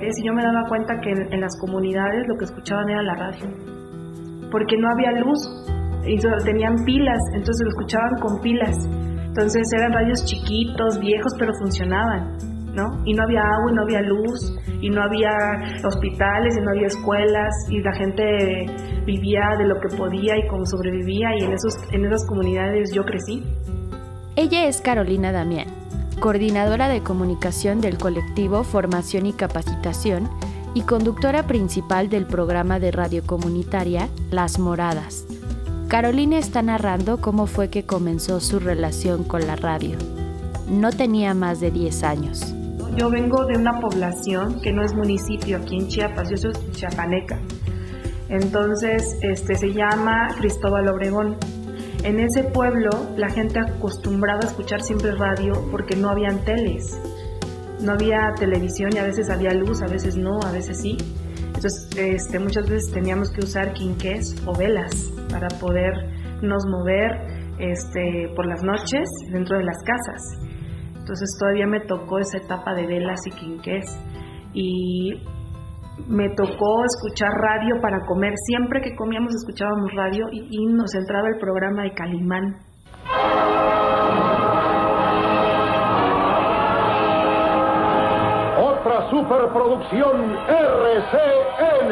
y yo me daba cuenta que en, las comunidades lo que escuchaban era la radio, porque no había luz y tenían pilas, entonces lo escuchaban con pilas. Entonces eran radios chiquitos, viejos, pero funcionaban, ¿no? Y no había agua y no había luz y no había hospitales y no había escuelas y la gente vivía de lo que podía y cómo sobrevivía y en, esos, en esas comunidades yo crecí. Ella es Carolina Damián coordinadora de comunicación del colectivo Formación y Capacitación y conductora principal del programa de radio comunitaria Las Moradas. Carolina está narrando cómo fue que comenzó su relación con la radio. No tenía más de 10 años. Yo vengo de una población que no es municipio aquí en Chiapas, yo soy chiapaneca. Entonces, este se llama Cristóbal Obregón en ese pueblo la gente acostumbraba a escuchar siempre radio porque no habían teles, no había televisión y a veces había luz, a veces no, a veces sí. Entonces este, muchas veces teníamos que usar quinqués o velas para podernos mover este, por las noches dentro de las casas. Entonces todavía me tocó esa etapa de velas y quinqués. Y me tocó escuchar radio para comer. Siempre que comíamos escuchábamos radio y, nos entraba el programa de Calimán. Otra superproducción RCN.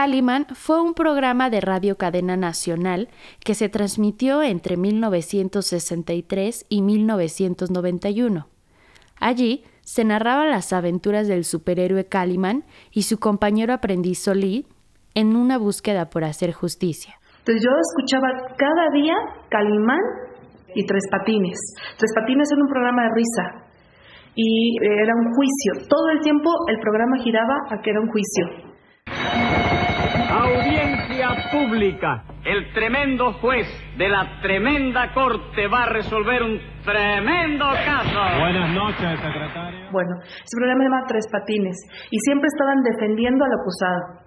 Calimán fue un programa de radio cadena nacional que se transmitió entre 1963 y 1991. Allí se narraban las aventuras del superhéroe Calimán y su compañero aprendiz Solí en una búsqueda por hacer justicia. Entonces yo escuchaba cada día Calimán y Tres Patines. Tres Patines era un programa de risa y era un juicio. Todo el tiempo el programa giraba a que era un juicio. Audiencia pública. El tremendo juez de la tremenda corte va a resolver un tremendo caso. Buenas noches, secretario. Bueno, ese programa se llama Tres Patines y siempre estaban defendiendo al acusado.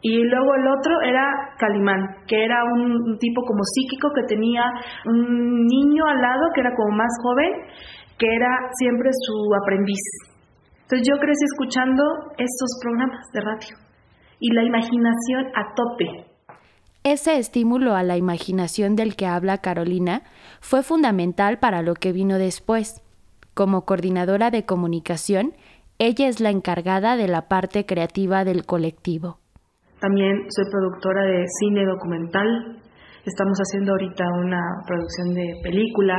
Y luego el otro era Calimán, que era un, tipo como psíquico que tenía un niño al lado que era como más joven, que era siempre su aprendiz. Entonces yo crecí escuchando estos programas de radio y la imaginación a tope. Ese estímulo a la imaginación del que habla Carolina fue fundamental para lo que vino después. Como coordinadora de comunicación, ella es la encargada de la parte creativa del colectivo. También soy productora de cine documental. Estamos haciendo ahorita una producción de película.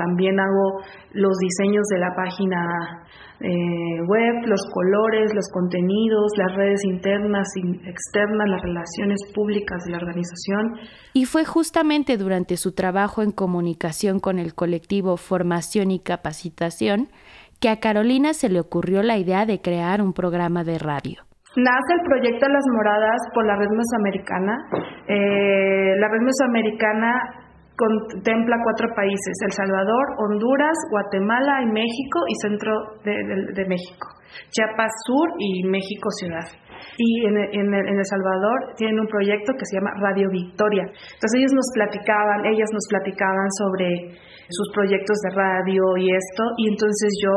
También hago los diseños de la página eh, web, los colores, los contenidos, las redes internas y externas, las relaciones públicas de la organización. Y fue justamente durante su trabajo en comunicación con el colectivo Formación y Capacitación que a Carolina se le ocurrió la idea de crear un programa de radio. Nace el proyecto Las Moradas por la Red Mesoamericana. Eh, la Red Mesoamericana contempla cuatro países, El Salvador, Honduras, Guatemala y México y centro de, México, Chiapas Sur y México Ciudad. Y en, El Salvador tienen un proyecto que se llama Radio Victoria. Entonces ellos nos platicaban, ellas nos platicaban sobre sus proyectos de radio y esto, y entonces yo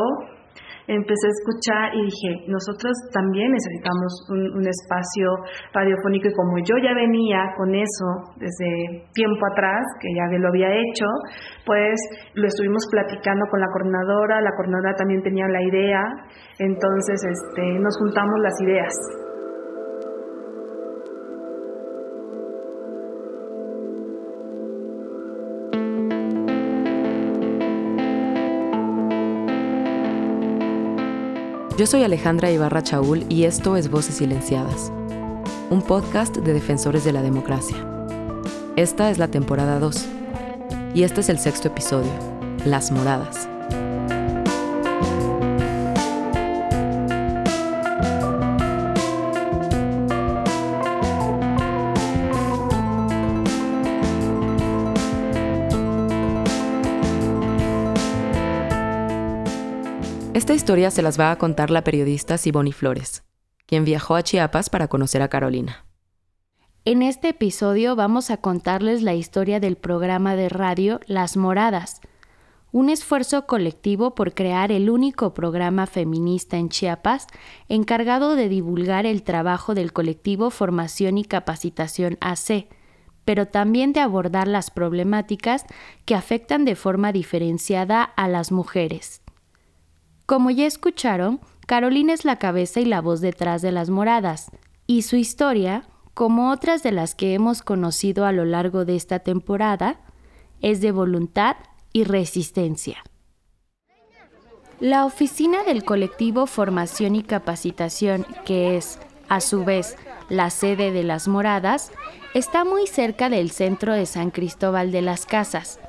empecé a escuchar y dije, nosotros también necesitamos un, espacio radiofónico y como yo ya venía con eso desde tiempo atrás, que ya lo había hecho, pues lo estuvimos platicando con la coordinadora, la coordinadora también tenía la idea, entonces este, nos juntamos las ideas. Yo soy Alejandra Ibarra Chaul y esto es Voces Silenciadas, un podcast de defensores de la democracia. Esta es la temporada 2 y este es el sexto episodio, Las Moradas. Esta historia se las va a contar la periodista Siboni Flores, quien viajó a Chiapas para conocer a Carolina. En este episodio vamos a contarles la historia del programa de radio Las Moradas, un esfuerzo colectivo por crear el único programa feminista en Chiapas encargado de divulgar el trabajo del colectivo Formación y Capacitación AC, pero también de abordar las problemáticas que afectan de forma diferenciada a las mujeres. Como ya escucharon, Carolina es la cabeza y la voz detrás de las moradas, y su historia como otras de las que hemos conocido a lo largo de esta temporada, es de voluntad y resistencia. La oficina del colectivo Formación y Capacitación, que es, a su vez, la sede de las moradas, está muy cerca del centro de San Cristóbal de las Casas.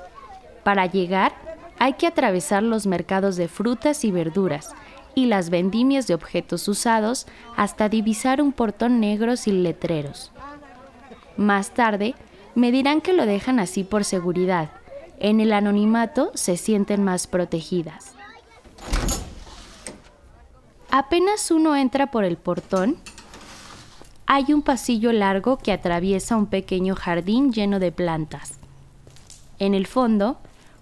Para llegar, hay que atravesar los mercados de frutas y verduras, y las vendimias de objetos usados hasta divisar un portón negro sin letreros. Más tarde, me dirán que lo dejan así por seguridad. En el anonimato se sienten más protegidas. Apenas uno entra por el portón, hay un pasillo largo que atraviesa un pequeño jardín lleno de plantas. En el fondo,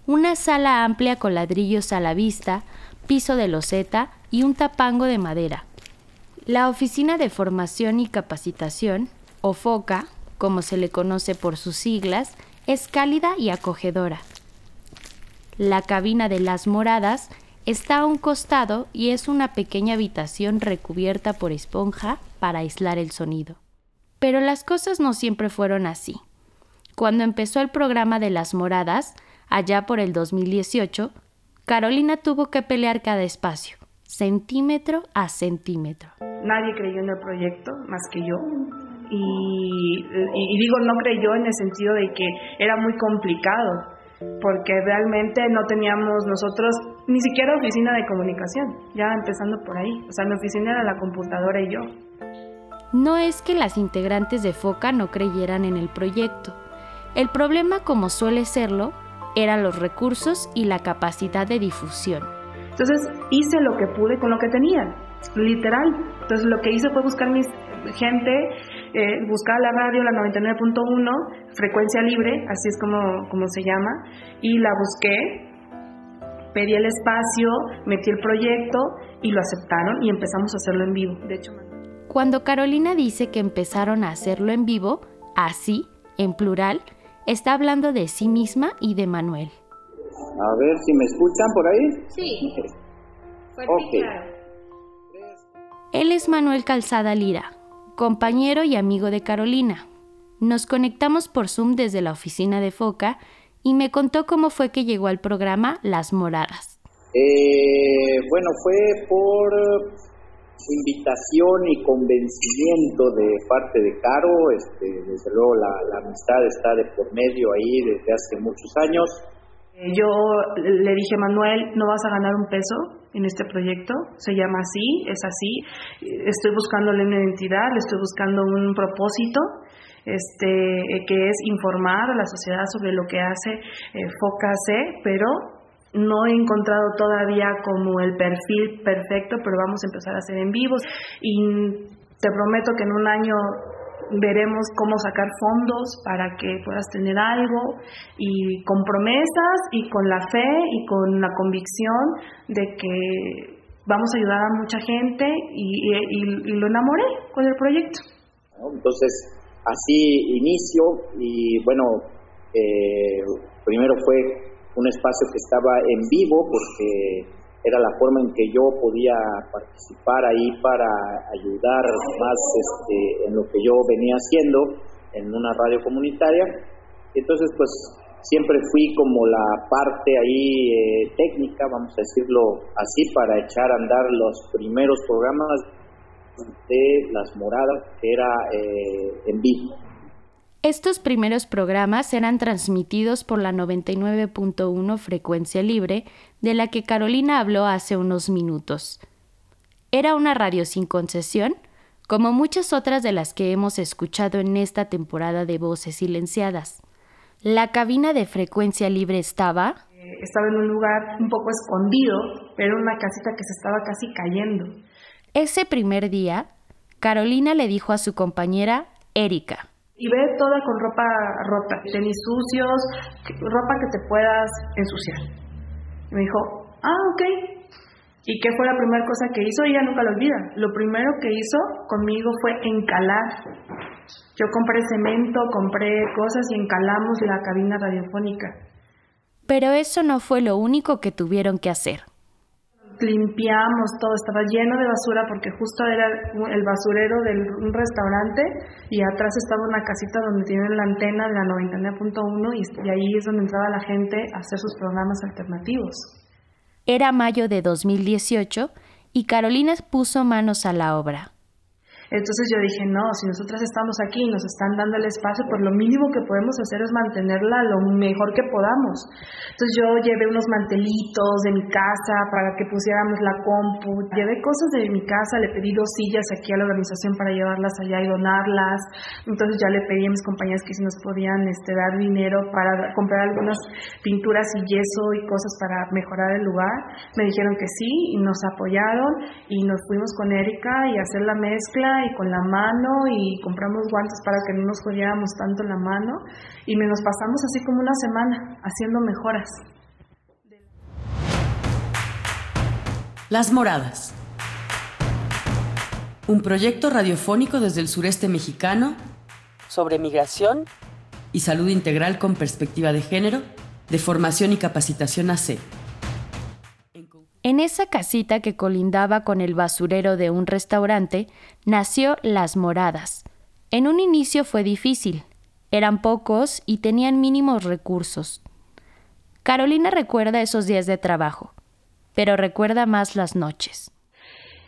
una sala amplia con ladrillos a la vista, piso de loseta y un tapango de madera. La Oficina de Formación y Capacitación, o FOCA, como se le conoce por sus siglas, es cálida y acogedora. La cabina de las moradas está a un costado y es una pequeña habitación recubierta por esponja para aislar el sonido. Pero las cosas no siempre fueron así. Cuando empezó el programa de las moradas, allá por el 2018, Carolina tuvo que pelear cada espacio, centímetro a centímetro. Nadie creyó en el proyecto más que yo. Y, digo no creyó en el sentido de que era muy complicado, porque realmente no teníamos nosotros ni siquiera oficina de comunicación, ya empezando por ahí. O sea, mi oficina era la computadora y yo. No es que las integrantes de FOCA no creyeran en el proyecto. El problema, como suele serlo, eran los recursos y la capacidad de difusión. Entonces hice lo que pude con lo que tenía, literal. Entonces lo que hice fue buscar mis gente, eh, buscar la radio, la 99.1, frecuencia libre, así es como, como se llama, y la busqué, pedí el espacio, metí el proyecto y lo aceptaron y empezamos a hacerlo en vivo. De hecho, cuando Carolina dice que empezaron a hacerlo en vivo, así, en plural, Está hablando de sí misma y de Manuel. A ver si me escuchan por ahí. Sí. Él es Manuel Calzada Lira, compañero y amigo de Carolina. Nos conectamos por Zoom desde la oficina de Foca y me contó cómo fue que llegó al programa Las Moradas. Eh, bueno, fue por invitación y convencimiento de parte de Caro, este, desde luego la, amistad está de por medio ahí desde hace muchos años. Eh, yo le dije, Manuel, no vas a ganar un peso en este proyecto, se llama así, es así, estoy buscándole una identidad, le estoy buscando un propósito, este, que es informar a la sociedad sobre lo que hace eh, pero no he encontrado todavía como el perfil perfecto, pero vamos a empezar a hacer en vivos y te prometo que en un año veremos cómo sacar fondos para que puedas tener algo y con promesas y con la fe y con la convicción de que vamos a ayudar a mucha gente y, lo enamoré con el proyecto. Entonces, así inicio y bueno, eh, primero fue un espacio que estaba en vivo porque era la forma en que yo podía participar ahí para ayudar más este, en lo que yo venía haciendo en una radio comunitaria. Entonces, pues siempre fui como la parte ahí eh, técnica, vamos a decirlo así, para echar a andar los primeros programas de Las Moradas, que era eh, en vivo. Estos primeros programas eran transmitidos por la 99.1 frecuencia libre, de la que Carolina habló hace unos minutos. Era una radio sin concesión, como muchas otras de las que hemos escuchado en esta temporada de Voces Silenciadas. La cabina de frecuencia libre estaba... Eh, estaba en un lugar un poco escondido, pero una casita que se estaba casi cayendo. Ese primer día, Carolina le dijo a su compañera, Erika. Y ve toda con ropa rota, tenis sucios, ropa que te puedas ensuciar. Y me dijo, ah, ok. ¿Y qué fue la primera cosa que hizo? Ella nunca lo olvida. Lo primero que hizo conmigo fue encalar. Yo compré cemento, compré cosas y encalamos la cabina radiofónica. Pero eso no fue lo único que tuvieron que hacer limpiamos todo, estaba lleno de basura porque justo era el basurero de un restaurante y atrás estaba una casita donde tienen la antena de la 99.1 y, ahí es donde entraba la gente a hacer sus programas alternativos. Era mayo de 2018 y Carolina puso manos a la obra. Entonces yo dije, no, si nosotras estamos aquí y nos están dando el espacio, pues lo mínimo que podemos hacer es mantenerla lo mejor que podamos. Entonces yo llevé unos mantelitos de mi casa para que pusiéramos la compu, llevé cosas de mi casa, le pedí dos sillas aquí a la organización para llevarlas allá y donarlas. Entonces ya le pedí a mis compañeras que si nos podían este, dar dinero para comprar algunas pinturas y yeso y cosas para mejorar el lugar. Me dijeron que sí y nos apoyaron y nos fuimos con Erika y hacer la mezcla y con la mano y compramos guantes para que no nos jodiéramos tanto la mano y nos pasamos así como una semana haciendo mejoras. Las Moradas. Un proyecto radiofónico desde el sureste mexicano sobre migración y salud integral con perspectiva de género, de formación y capacitación AC. En esa casita que colindaba con el basurero de un restaurante, nació Las Moradas. En un inicio fue difícil. Eran pocos y tenían mínimos recursos. Carolina recuerda esos días de trabajo, pero recuerda más las noches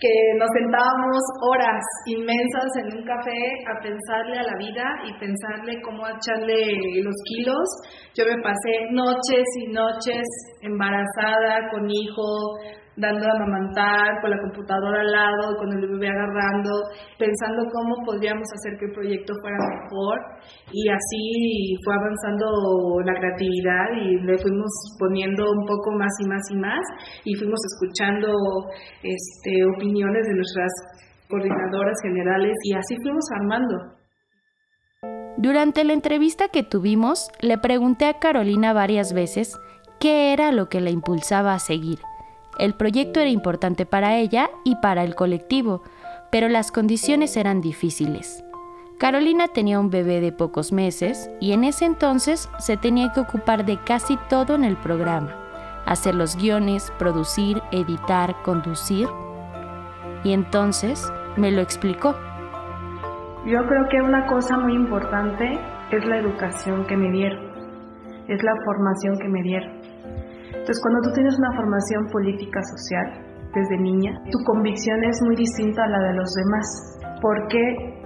que nos sentábamos horas inmensas en un café a pensarle a la vida y pensarle cómo echarle los kilos. Yo me pasé noches y noches embarazada, con hijo, dando a amamantar, con la computadora al lado, con el bebé agarrando, pensando cómo podríamos hacer que el proyecto fuera mejor. Y así fue avanzando la creatividad y le fuimos poniendo un poco más y más y más. Y fuimos escuchando este, opiniones de nuestras coordinadoras generales y así fuimos armando. Durante la entrevista que tuvimos, le pregunté a Carolina varias veces qué era lo que la impulsaba a seguir el proyecto era importante para ella y para el colectivo, pero las condiciones eran difíciles. Carolina tenía un bebé de pocos meses y en ese entonces se tenía que ocupar de casi todo en el programa, hacer los guiones, producir, editar, conducir. Y entonces me lo explicó. Yo creo que una cosa muy importante es la educación que me dieron, es la formación que me dieron. Entonces, cuando tú tienes una formación política social desde niña, tu convicción es muy distinta a la de los demás, porque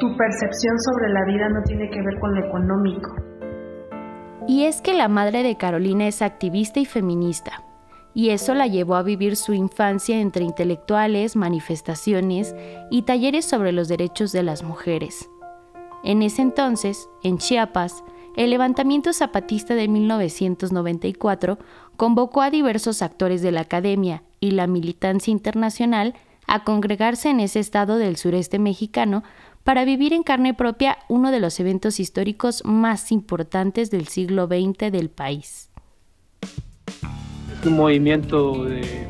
tu percepción sobre la vida no tiene que ver con lo económico. Y es que la madre de Carolina es activista y feminista, y eso la llevó a vivir su infancia entre intelectuales, manifestaciones y talleres sobre los derechos de las mujeres. En ese entonces, en Chiapas, el levantamiento zapatista de 1994 convocó a diversos actores de la academia y la militancia internacional a congregarse en ese estado del sureste mexicano para vivir en carne propia uno de los eventos históricos más importantes del siglo XX del país. Es un movimiento de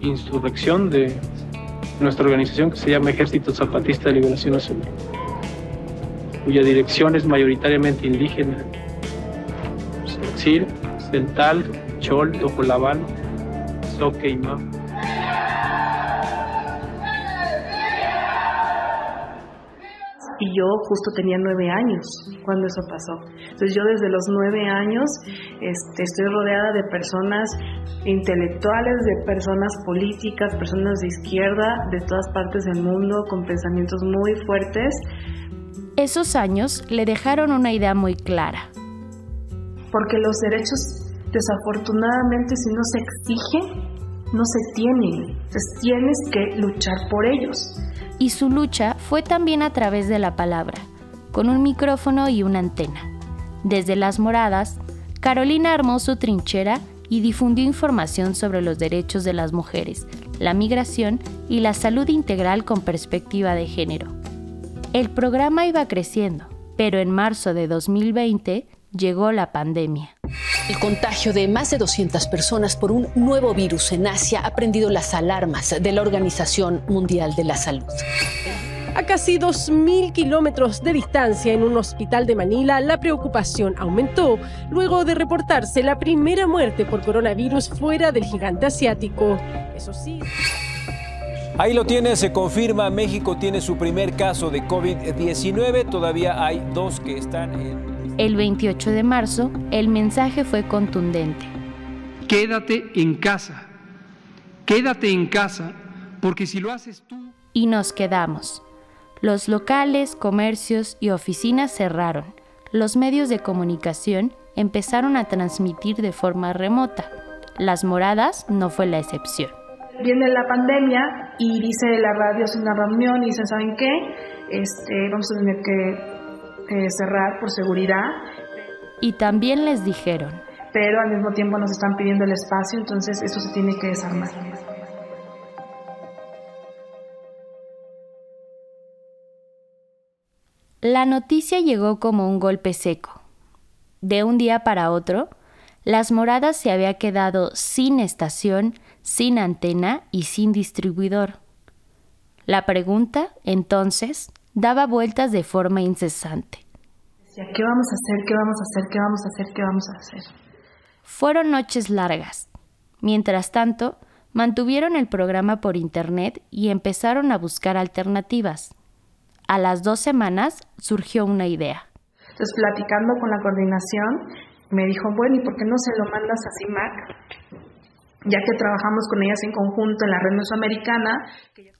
insurrección de nuestra organización que se llama Ejército Zapatista de Liberación Nacional cuya dirección es mayoritariamente indígena. Tzil, Cental, Chol, Tojolabal, Soque y y yo justo tenía nueve años cuando eso pasó. Entonces yo desde los nueve años este, estoy rodeada de personas intelectuales, de personas políticas, personas de izquierda, de todas partes del mundo, con pensamientos muy fuertes esos años le dejaron una idea muy clara. Porque los derechos, desafortunadamente, si no se exigen, no se tienen. Entonces tienes que luchar por ellos. Y su lucha fue también a través de la palabra, con un micrófono y una antena. Desde las moradas, Carolina armó su trinchera y difundió información sobre los derechos de las mujeres, la migración y la salud integral con perspectiva de género. El programa iba creciendo, pero en marzo de 2020 llegó la pandemia. El contagio de más de 200 personas por un nuevo virus en Asia ha prendido las alarmas de la Organización Mundial de la Salud. A casi 2.000 kilómetros de distancia en un hospital de Manila, la preocupación aumentó luego de reportarse la primera muerte por coronavirus fuera del gigante asiático. Eso sí. Ahí lo tiene, se confirma, México tiene su primer caso de COVID-19, todavía hay dos que están en... El 28 de marzo, el mensaje fue contundente. Quédate en casa, quédate en casa, porque si lo haces tú... Y nos quedamos. Los locales, comercios y oficinas cerraron. Los medios de comunicación empezaron a transmitir de forma remota. Las moradas no fue la excepción. Viene la pandemia y dice la radio es una reunión y dicen, ¿saben qué? Este, vamos a tener que eh, cerrar por seguridad. Y también les dijeron. Pero al mismo tiempo nos están pidiendo el espacio, entonces eso se tiene que desarmar. La noticia llegó como un golpe seco. De un día para otro, Las Moradas se había quedado sin estación, sin antena y sin distribuidor. La pregunta, entonces, daba vueltas de forma incesante. ¿Qué vamos a hacer? ¿Qué vamos a hacer? ¿Qué vamos a hacer? ¿Qué vamos a hacer? Fueron noches largas. Mientras tanto, mantuvieron el programa por internet y empezaron a buscar alternativas. A las dos semanas surgió una idea. Entonces, platicando con la coordinación, me dijo, bueno, ¿y por qué no se lo mandas a CIMAC? Ya que trabajamos con ellas en conjunto en la red mesoamericana.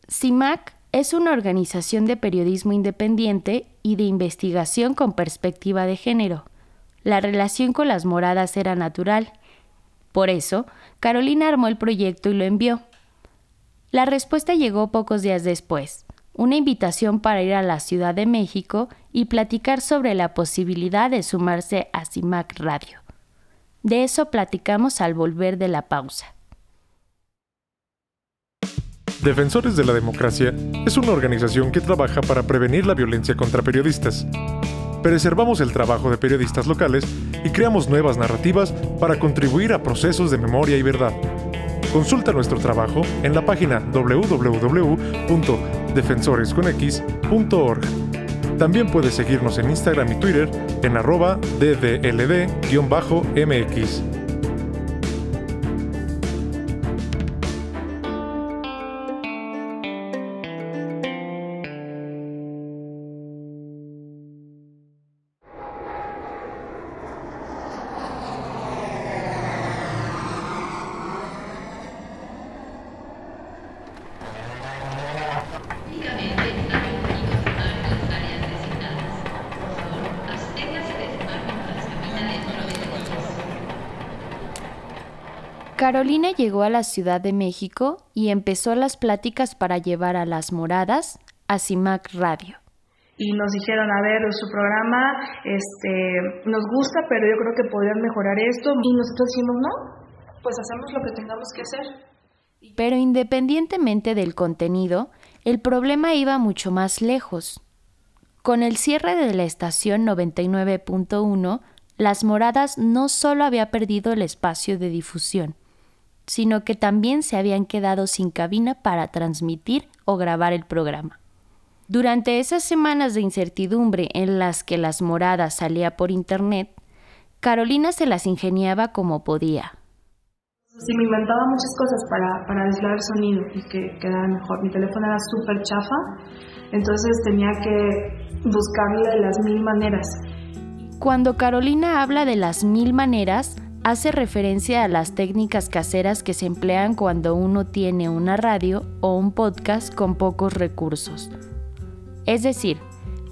CIMAC es una organización de periodismo independiente y de investigación con perspectiva de género. La relación con las moradas era natural. Por eso, Carolina armó el proyecto y lo envió. La respuesta llegó pocos días después, una invitación para ir a la Ciudad de México y platicar sobre la posibilidad de sumarse a CIMAC Radio. De eso platicamos al volver de la pausa. Defensores de la Democracia es una organización que trabaja para prevenir la violencia contra periodistas. Preservamos el trabajo de periodistas locales y creamos nuevas narrativas para contribuir a procesos de memoria y verdad. Consulta nuestro trabajo en la página www.defensoresconx.org. También puedes seguirnos en Instagram y Twitter en arroba ddld-mx. Llegó a la Ciudad de México y empezó las pláticas para llevar a las moradas a CIMAC Radio. Y nos dijeron, a ver, su programa este, nos gusta, pero yo creo que podrían mejorar esto. Y nosotros dijimos, no, pues hacemos lo que tengamos que hacer. Pero independientemente del contenido, el problema iba mucho más lejos. Con el cierre de la estación 99.1, Las Moradas no solo había perdido el espacio de difusión, sino que también se habían quedado sin cabina para transmitir o grabar el programa. Durante esas semanas de incertidumbre en las que las moradas salía por internet, Carolina se las ingeniaba como podía. Sí, me inventaba muchas cosas para, para aislar el sonido y que quedara mejor. Mi teléfono era súper chafa, entonces tenía que buscarle las mil maneras. Cuando Carolina habla de las mil maneras, hace referencia a las técnicas caseras que se emplean cuando uno tiene una radio o un podcast con pocos recursos. Es decir,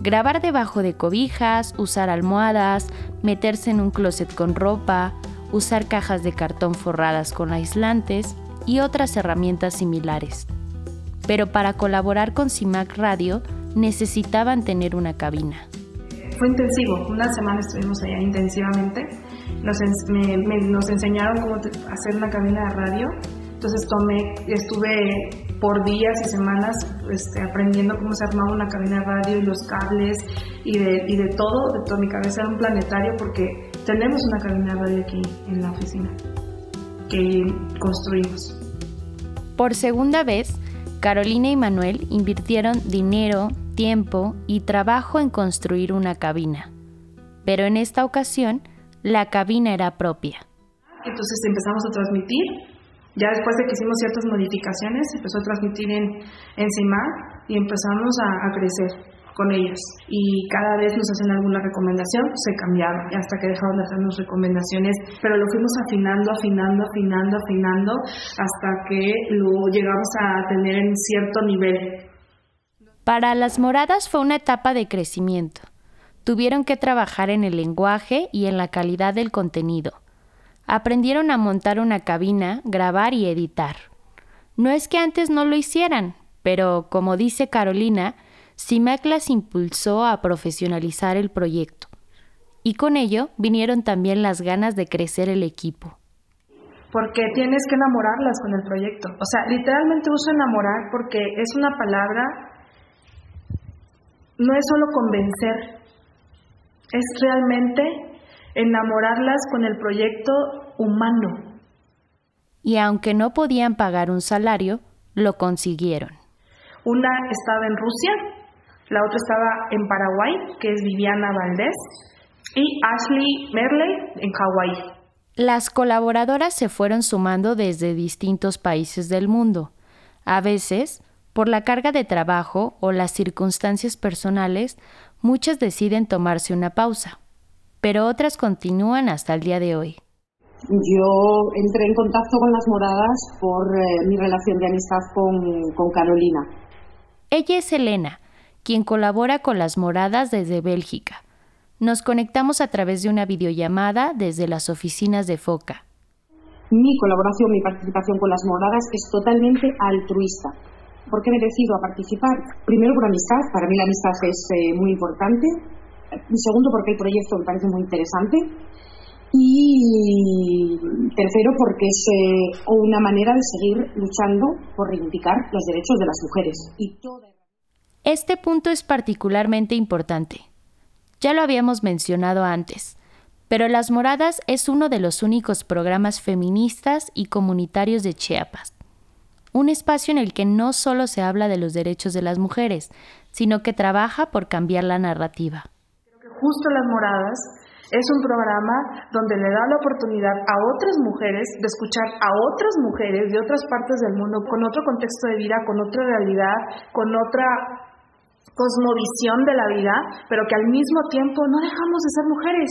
grabar debajo de cobijas, usar almohadas, meterse en un closet con ropa, usar cajas de cartón forradas con aislantes y otras herramientas similares. Pero para colaborar con CIMAC Radio necesitaban tener una cabina. Fue intensivo, una semana estuvimos allá intensivamente nos, nos enseñaron cómo hacer una cabina de radio. Entonces tomé, estuve por días y semanas este, aprendiendo cómo se armaba una cabina de radio y los cables y de, y de todo, de toda mi cabeza era un planetario porque tenemos una cabina de radio aquí en la oficina que construimos. Por segunda vez, Carolina y Manuel invirtieron dinero, tiempo y trabajo en construir una cabina. Pero en esta ocasión, la cabina era propia. Entonces empezamos a transmitir. Ya después de que hicimos ciertas modificaciones, empezó a transmitir en, en y empezamos a crecer con ellos y cada vez nos hacen alguna recomendación, se cambiaron hasta que dejaron de hacernos recomendaciones, pero lo fuimos afinando, afinando, afinando, afinando hasta que lo llegamos a tener en cierto nivel. Para las moradas fue una etapa de crecimiento. Tuvieron que trabajar en el lenguaje y en la calidad del contenido. Aprendieron a montar una cabina, grabar y editar. No es que antes no lo hicieran, pero como dice Carolina, CIMAC las impulsó a profesionalizar el proyecto y con ello vinieron también las ganas de crecer el equipo. Porque tienes que enamorarlas con el proyecto. O sea, literalmente uso enamorar porque es una palabra, no es solo convencer, es realmente enamorarlas con el proyecto humano. Y aunque no podían pagar un salario, lo consiguieron. Una estaba en Rusia la otra estaba en Paraguay, que es Viviana Valdés, y Ashley Merley en Hawái. Las colaboradoras se fueron sumando desde distintos países del mundo. A veces, por la carga de trabajo o las circunstancias personales, muchas deciden tomarse una pausa, pero otras continúan hasta el día de hoy. Yo entré en contacto con las moradas por eh, mi relación de amistad con, con Carolina. Ella es Elena, quien colabora con las moradas desde Bélgica. Nos conectamos a través de una videollamada desde las oficinas de FOCA. Mi colaboración, mi participación con las moradas es totalmente altruista. ¿Por qué me decido a participar? Primero por amistad, para mí la amistad es eh, muy importante. Segundo porque el proyecto me parece muy interesante. Y tercero porque es eh, una manera de seguir luchando por reivindicar los derechos de las mujeres. Y este punto es particularmente importante. Ya lo habíamos mencionado antes, pero Las Moradas es uno de los únicos programas feministas y comunitarios de Chiapas. Un espacio en el que no solo se habla de los derechos de las mujeres, sino que trabaja por cambiar la narrativa. Justo Las Moradas es un programa donde le da la oportunidad a otras mujeres de escuchar a otras mujeres de otras partes del mundo con otro contexto de vida, con otra realidad, con otra cosmovisión de la vida, pero que al mismo tiempo no dejamos de ser mujeres.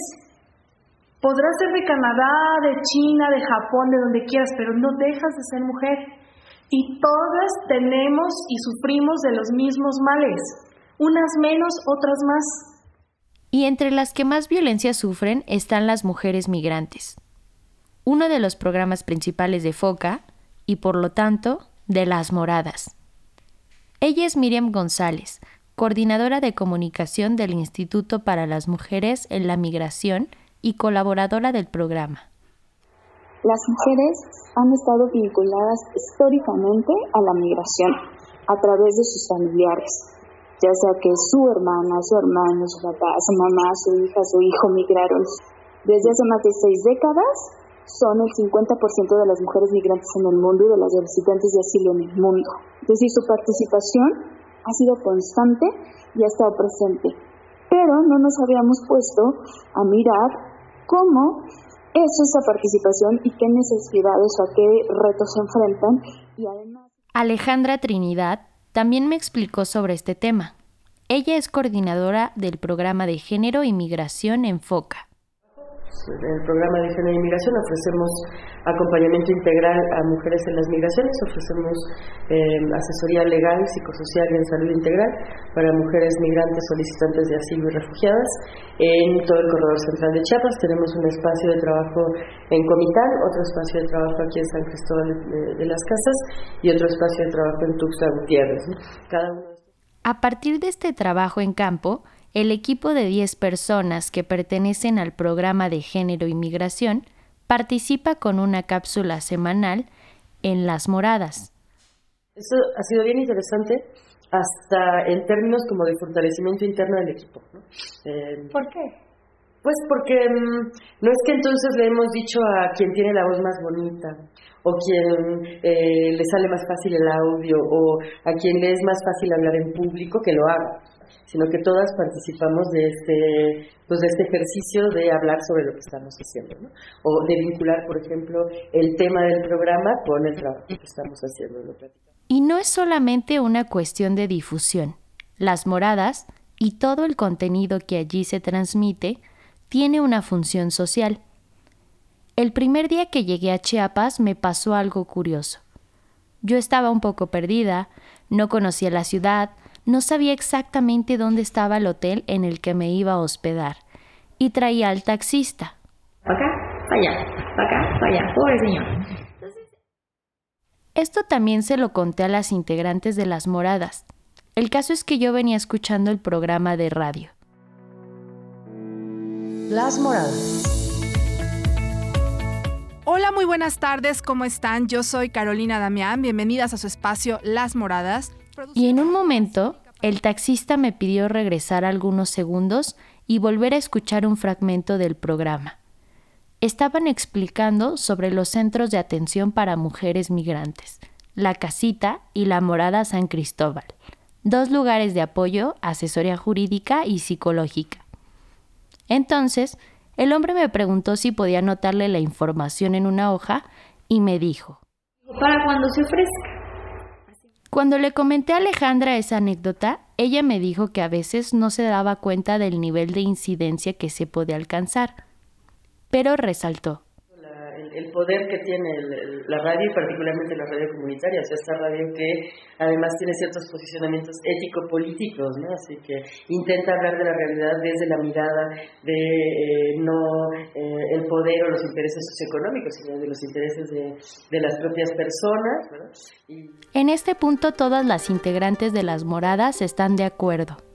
Podrás ser de Canadá, de China, de Japón, de donde quieras, pero no dejas de ser mujer. Y todas tenemos y sufrimos de los mismos males, unas menos, otras más. Y entre las que más violencia sufren están las mujeres migrantes. Uno de los programas principales de FOCA, y por lo tanto, de las moradas. Ella es Miriam González, coordinadora de comunicación del Instituto para las Mujeres en la Migración y colaboradora del programa. Las mujeres han estado vinculadas históricamente a la migración a través de sus familiares, ya sea que su hermana, su hermano, su papá, su mamá, su hija, su hijo migraron. Desde hace más de seis décadas son el 50% de las mujeres migrantes en el mundo y de las solicitantes de asilo en el mundo. Es decir, su participación ha sido constante y ha estado presente. Pero no nos habíamos puesto a mirar cómo es esa participación y qué necesidades o a qué retos se enfrentan. Y además... Alejandra Trinidad también me explicó sobre este tema. Ella es coordinadora del programa de género y migración en FOCA en el programa de género y migración ofrecemos acompañamiento integral a mujeres en las migraciones, ofrecemos eh, asesoría legal, psicosocial y en salud integral para mujeres migrantes solicitantes de asilo y refugiadas en todo el corredor central de Chiapas. Tenemos un espacio de trabajo en Comitán, otro espacio de trabajo aquí en San Cristóbal de, las Casas y otro espacio de trabajo en Tuxtla Gutiérrez. A partir de este trabajo en campo, el equipo de 10 personas que pertenecen al programa de género y migración participa con una cápsula semanal en Las Moradas. Eso ha sido bien interesante hasta en términos como de fortalecimiento interno del equipo. Eh, ¿Por qué? Pues porque mm, no es que entonces le hemos dicho a quien tiene la voz más bonita, o quien eh, le sale más fácil el audio, o a quien le es más fácil hablar en público, que lo haga sino que todas participamos de este, pues de este ejercicio de hablar sobre lo que estamos haciendo, o de vincular, por ejemplo, el tema del programa con el trabajo que estamos haciendo. Y no es solamente una cuestión de difusión. Las moradas y todo el contenido que allí se transmite tiene una función social. El primer día que llegué a Chiapas me pasó algo curioso. Yo estaba un poco perdida, no conocía la ciudad, no sabía exactamente dónde estaba el hotel en el que me iba a hospedar y traía al taxista. Acá, allá, acá, allá, pobre señor. Esto también se lo conté a las integrantes de Las Moradas. El caso es que yo venía escuchando el programa de radio. Las Moradas. Hola, muy buenas tardes, ¿cómo están? Yo soy Carolina Damián, bienvenidas a su espacio Las Moradas. Y en un momento, el taxista me pidió regresar algunos segundos y volver a escuchar un fragmento del programa. Estaban explicando sobre los centros de atención para mujeres migrantes, la casita y la morada San Cristóbal, dos lugares de apoyo, asesoría jurídica y psicológica. Entonces, el hombre me preguntó si podía anotarle la información en una hoja y me dijo, para cuando se ofrezca. Cuando le comenté a Alejandra esa anécdota, ella me dijo que a veces no se daba cuenta del nivel de incidencia que se puede alcanzar, pero resaltó el poder que tiene la radio y particularmente la radio comunitaria, o sea, esta radio que además tiene ciertos posicionamientos ético-políticos, ¿no? Así que intenta hablar de la realidad desde la mirada de eh, no eh, el poder o los intereses socioeconómicos, sino de los intereses de, de las propias personas. En este punto todas las integrantes de las moradas están de acuerdo.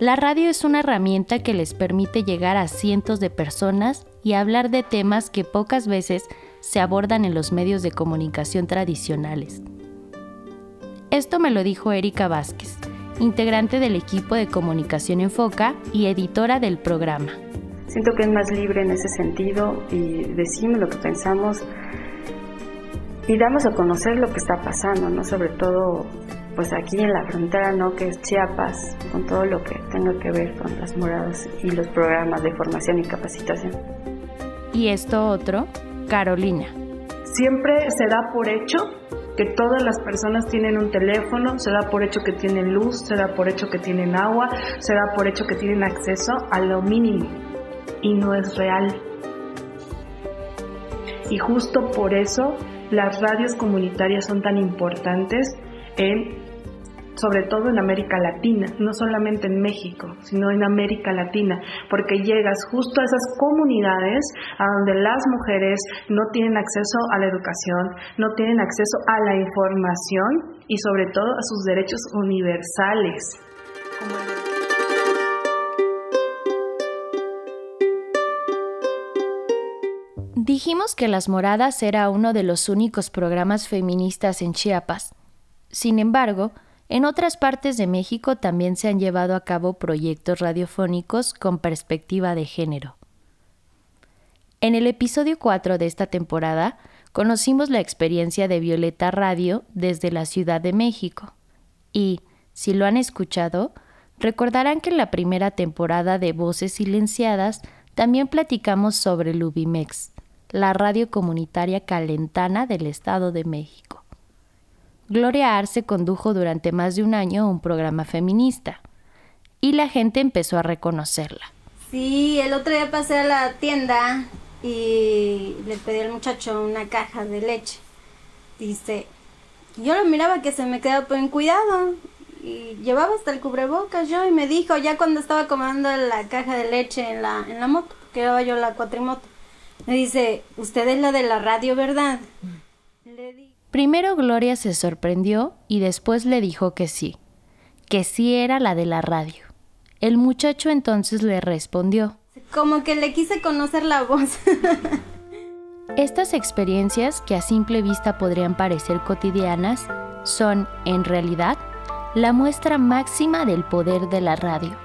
La radio es una herramienta que les permite llegar a cientos de personas y hablar de temas que pocas veces se abordan en los medios de comunicación tradicionales. Esto me lo dijo Erika Vázquez, integrante del equipo de Comunicación Enfoca y editora del programa. Siento que es más libre en ese sentido y decimos lo que pensamos y damos a conocer lo que está pasando, ¿no? Sobre todo pues aquí en la frontera, ¿no? Que es Chiapas, con todo lo que tenga que ver con las moradas y los programas de formación y capacitación. Y esto otro, Carolina. Siempre se da por hecho que todas las personas tienen un teléfono, se da por hecho que tienen luz, se da por hecho que tienen agua, se da por hecho que tienen acceso a lo mínimo y no es real. Y justo por eso las radios comunitarias son tan importantes en sobre todo en América Latina, no solamente en México, sino en América Latina, porque llegas justo a esas comunidades a donde las mujeres no tienen acceso a la educación, no tienen acceso a la información y sobre todo a sus derechos universales. Dijimos que Las Moradas era uno de los únicos programas feministas en Chiapas. Sin embargo, en otras partes de México también se han llevado a cabo proyectos radiofónicos con perspectiva de género. En el episodio 4 de esta temporada conocimos la experiencia de Violeta Radio desde la Ciudad de México y, si lo han escuchado, recordarán que en la primera temporada de Voces Silenciadas también platicamos sobre Lubimex, la radio comunitaria calentana del Estado de México. Gloria Arce condujo durante más de un año un programa feminista y la gente empezó a reconocerla. Sí, el otro día pasé a la tienda y le pedí al muchacho una caja de leche. Dice, yo lo miraba que se me quedaba en cuidado y llevaba hasta el cubrebocas yo y me dijo ya cuando estaba comiendo la caja de leche en la, en la moto, que era yo la cuatrimoto, me dice, usted es la de la radio, ¿verdad? Primero Gloria se sorprendió y después le dijo que sí, que sí era la de la radio. El muchacho entonces le respondió. Como que le quise conocer la voz. Estas experiencias, que a simple vista podrían parecer cotidianas, son, en realidad, la muestra máxima del poder de la radio.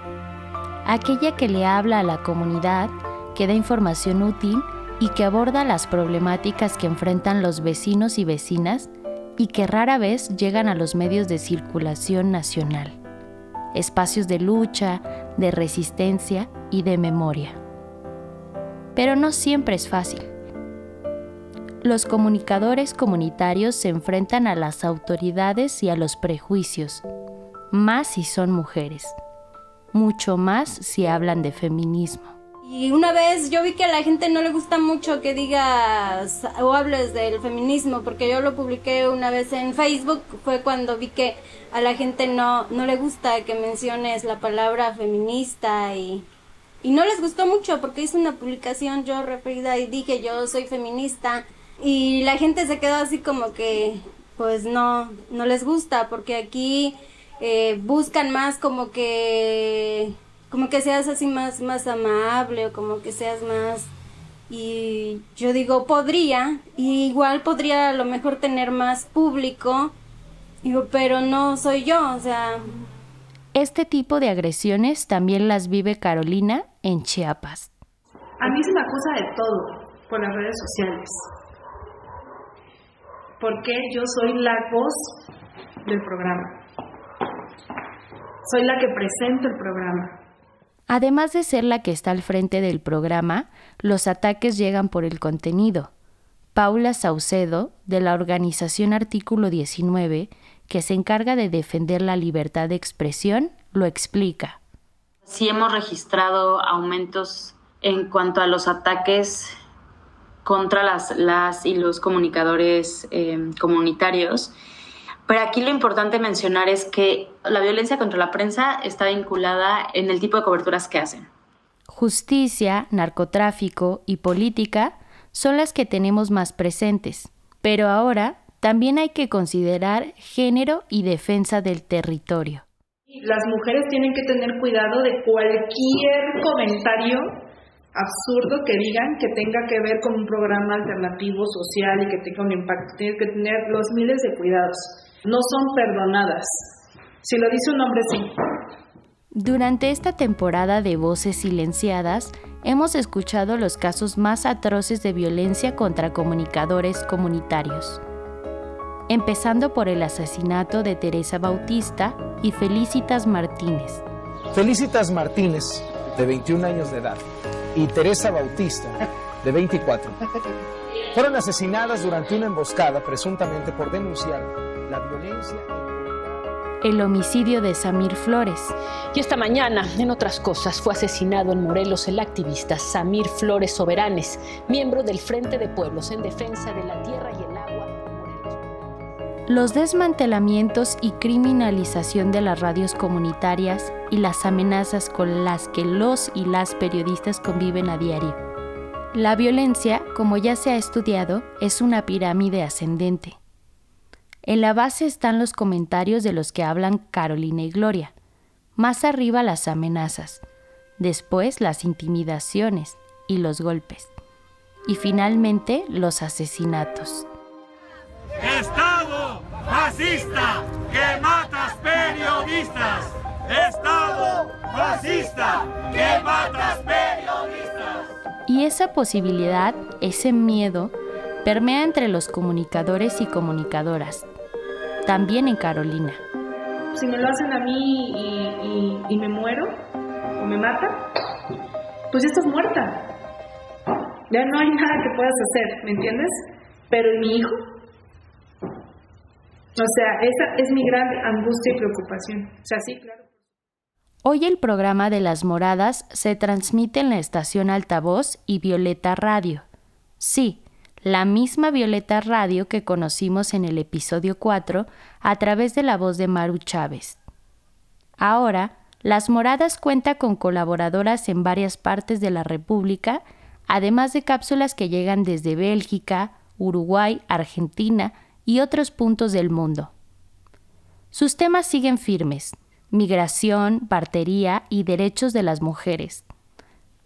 Aquella que le habla a la comunidad, que da información útil y que aborda las problemáticas que enfrentan los vecinos y vecinas y que rara vez llegan a los medios de circulación nacional, espacios de lucha, de resistencia y de memoria. Pero no siempre es fácil. Los comunicadores comunitarios se enfrentan a las autoridades y a los prejuicios, más si son mujeres, mucho más si hablan de feminismo. Y una vez yo vi que a la gente no le gusta mucho que digas o hables del feminismo, porque yo lo publiqué una vez en Facebook, fue cuando vi que a la gente no, no le gusta que menciones la palabra feminista y, y no les gustó mucho porque hice una publicación yo referida y dije yo soy feminista y la gente se quedó así como que pues no, no les gusta porque aquí eh, buscan más como que como que seas así más, más amable o como que seas más... Y yo digo, podría, y igual podría a lo mejor tener más público, digo, pero no soy yo, o sea... Este tipo de agresiones también las vive Carolina en Chiapas. A mí se me acusa de todo por las redes sociales. Porque yo soy la voz del programa. Soy la que presento el programa. Además de ser la que está al frente del programa, los ataques llegan por el contenido. Paula Saucedo, de la organización Artículo 19, que se encarga de defender la libertad de expresión, lo explica. Sí hemos registrado aumentos en cuanto a los ataques contra las, las y los comunicadores eh, comunitarios pero aquí lo importante mencionar es que la violencia contra la prensa está vinculada en el tipo de coberturas que hacen. Justicia, narcotráfico y política son las que tenemos más presentes, pero ahora también hay que considerar género y defensa del territorio. Las mujeres tienen que tener cuidado de cualquier comentario absurdo que digan que tenga que ver con un programa alternativo social y que tenga un impacto. Tienen que tener los miles de cuidados no son perdonadas. Si lo dice un hombre, sí. Durante esta temporada de Voces Silenciadas, hemos escuchado los casos más atroces de violencia contra comunicadores comunitarios. Empezando por el asesinato de Teresa Bautista y Felicitas Martínez. Felicitas Martínez, de 21 años de edad, y Teresa Bautista, de 24, fueron asesinadas durante una emboscada presuntamente por denunciar la violencia. El homicidio de Samir Flores. Y esta mañana, en otras cosas, fue asesinado en Morelos el activista Samir Flores Soberanes, miembro del Frente de Pueblos en Defensa de la Tierra y el Agua. Los desmantelamientos y criminalización de las radios comunitarias y las amenazas con las que los y las periodistas conviven a diario. La violencia, como ya se ha estudiado, es una pirámide ascendente en la base están los comentarios de los que hablan Carolina y Gloria. Más arriba las amenazas. Después las intimidaciones y los golpes. Y finalmente los asesinatos. Estado fascista que matas periodistas. Estado fascista que matas periodistas. Y esa posibilidad, ese miedo, permea entre los comunicadores y comunicadoras, también en Carolina. Si me lo hacen a mí y, me muero o me matan, pues ya estás muerta. Ya no hay nada que puedas hacer, ¿me entiendes? Pero mi hijo? O sea, esa es mi gran angustia y preocupación. O sea, sí, claro. Hoy el programa de las moradas se transmite en la estación Altavoz y Violeta Radio. Sí, la misma Violeta Radio que conocimos en el episodio 4 a través de la voz de Maru Chávez. Ahora, Las Moradas cuenta con colaboradoras en varias partes de la República, además de cápsulas que llegan desde Bélgica, Uruguay, Argentina y otros puntos del mundo. Sus temas siguen firmes, migración, partería y derechos de las mujeres.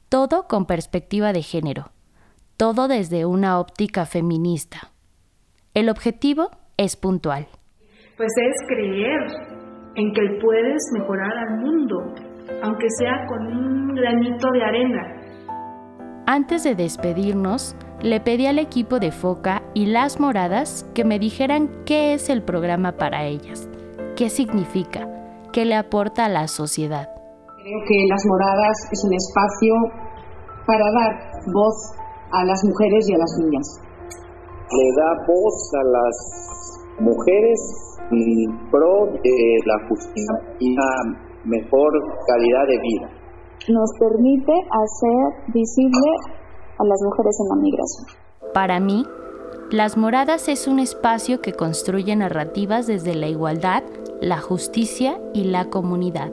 Todo con perspectiva de género, todo desde una óptica feminista. El objetivo es puntual. Pues es creer en que puedes mejorar al mundo, aunque sea con un granito de arena. Antes de despedirnos, le pedí al equipo de Foca y Las Moradas que me dijeran qué es el programa para ellas, qué significa, qué le aporta a la sociedad. Creo que Las Moradas es un espacio para dar voz a las mujeres y a las niñas. Le da voz a las mujeres en pro de la justicia y una mejor calidad de vida. Nos permite hacer visible a las mujeres en la migración. Para mí, Las Moradas es un espacio que construye narrativas desde la igualdad, la justicia y la comunidad.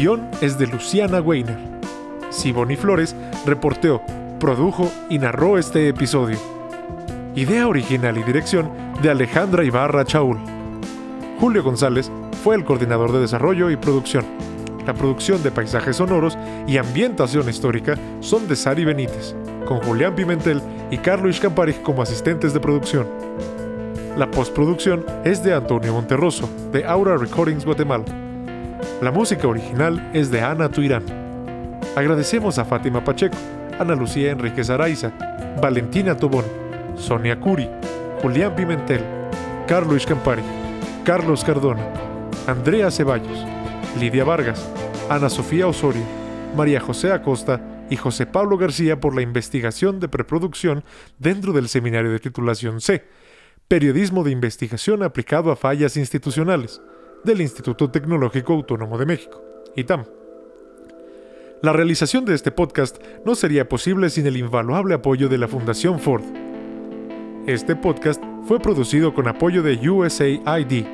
Guion es de Luciana Weiner. Siboni Flores reporteó, produjo y narró este episodio. Idea original y dirección de Alejandra Ibarra Chaul. Julio González fue el coordinador de desarrollo y producción. La producción de paisajes sonoros y ambientación histórica son de Sari Benítez, con Julián Pimentel y Carlos Campari como asistentes de producción. La postproducción es de Antonio Monterroso, de Aura Recordings Guatemala. La música original es de Ana Tuirán. Agradecemos a Fátima Pacheco, Ana Lucía Enríquez Araiza, Valentina Tobón, Sonia Curi, Julián Pimentel, Carlos Campari, Carlos Cardona, Andrea Ceballos, Lidia Vargas, Ana Sofía Osorio, María José Acosta y José Pablo García por la investigación de preproducción dentro del Seminario de Titulación C, Periodismo de Investigación aplicado a fallas institucionales, del Instituto Tecnológico Autónomo de México, ITAM. La realización de este podcast no sería posible sin el invaluable apoyo de la Fundación Ford. Este podcast fue producido con apoyo de USAID.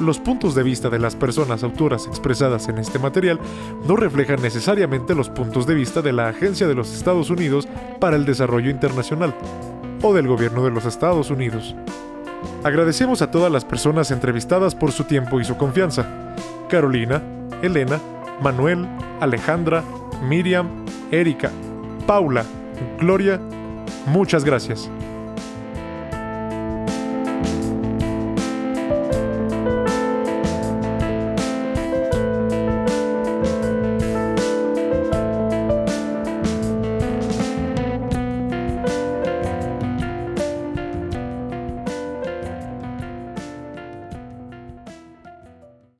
Los puntos de vista de las personas autoras expresadas en este material no reflejan necesariamente los puntos de vista de la Agencia de los Estados Unidos para el Desarrollo Internacional o del Gobierno de los Estados Unidos. Agradecemos a todas las personas entrevistadas por su tiempo y su confianza. Carolina, Elena, Manuel, Alejandra, Miriam, Erika, Paula, Gloria, muchas gracias.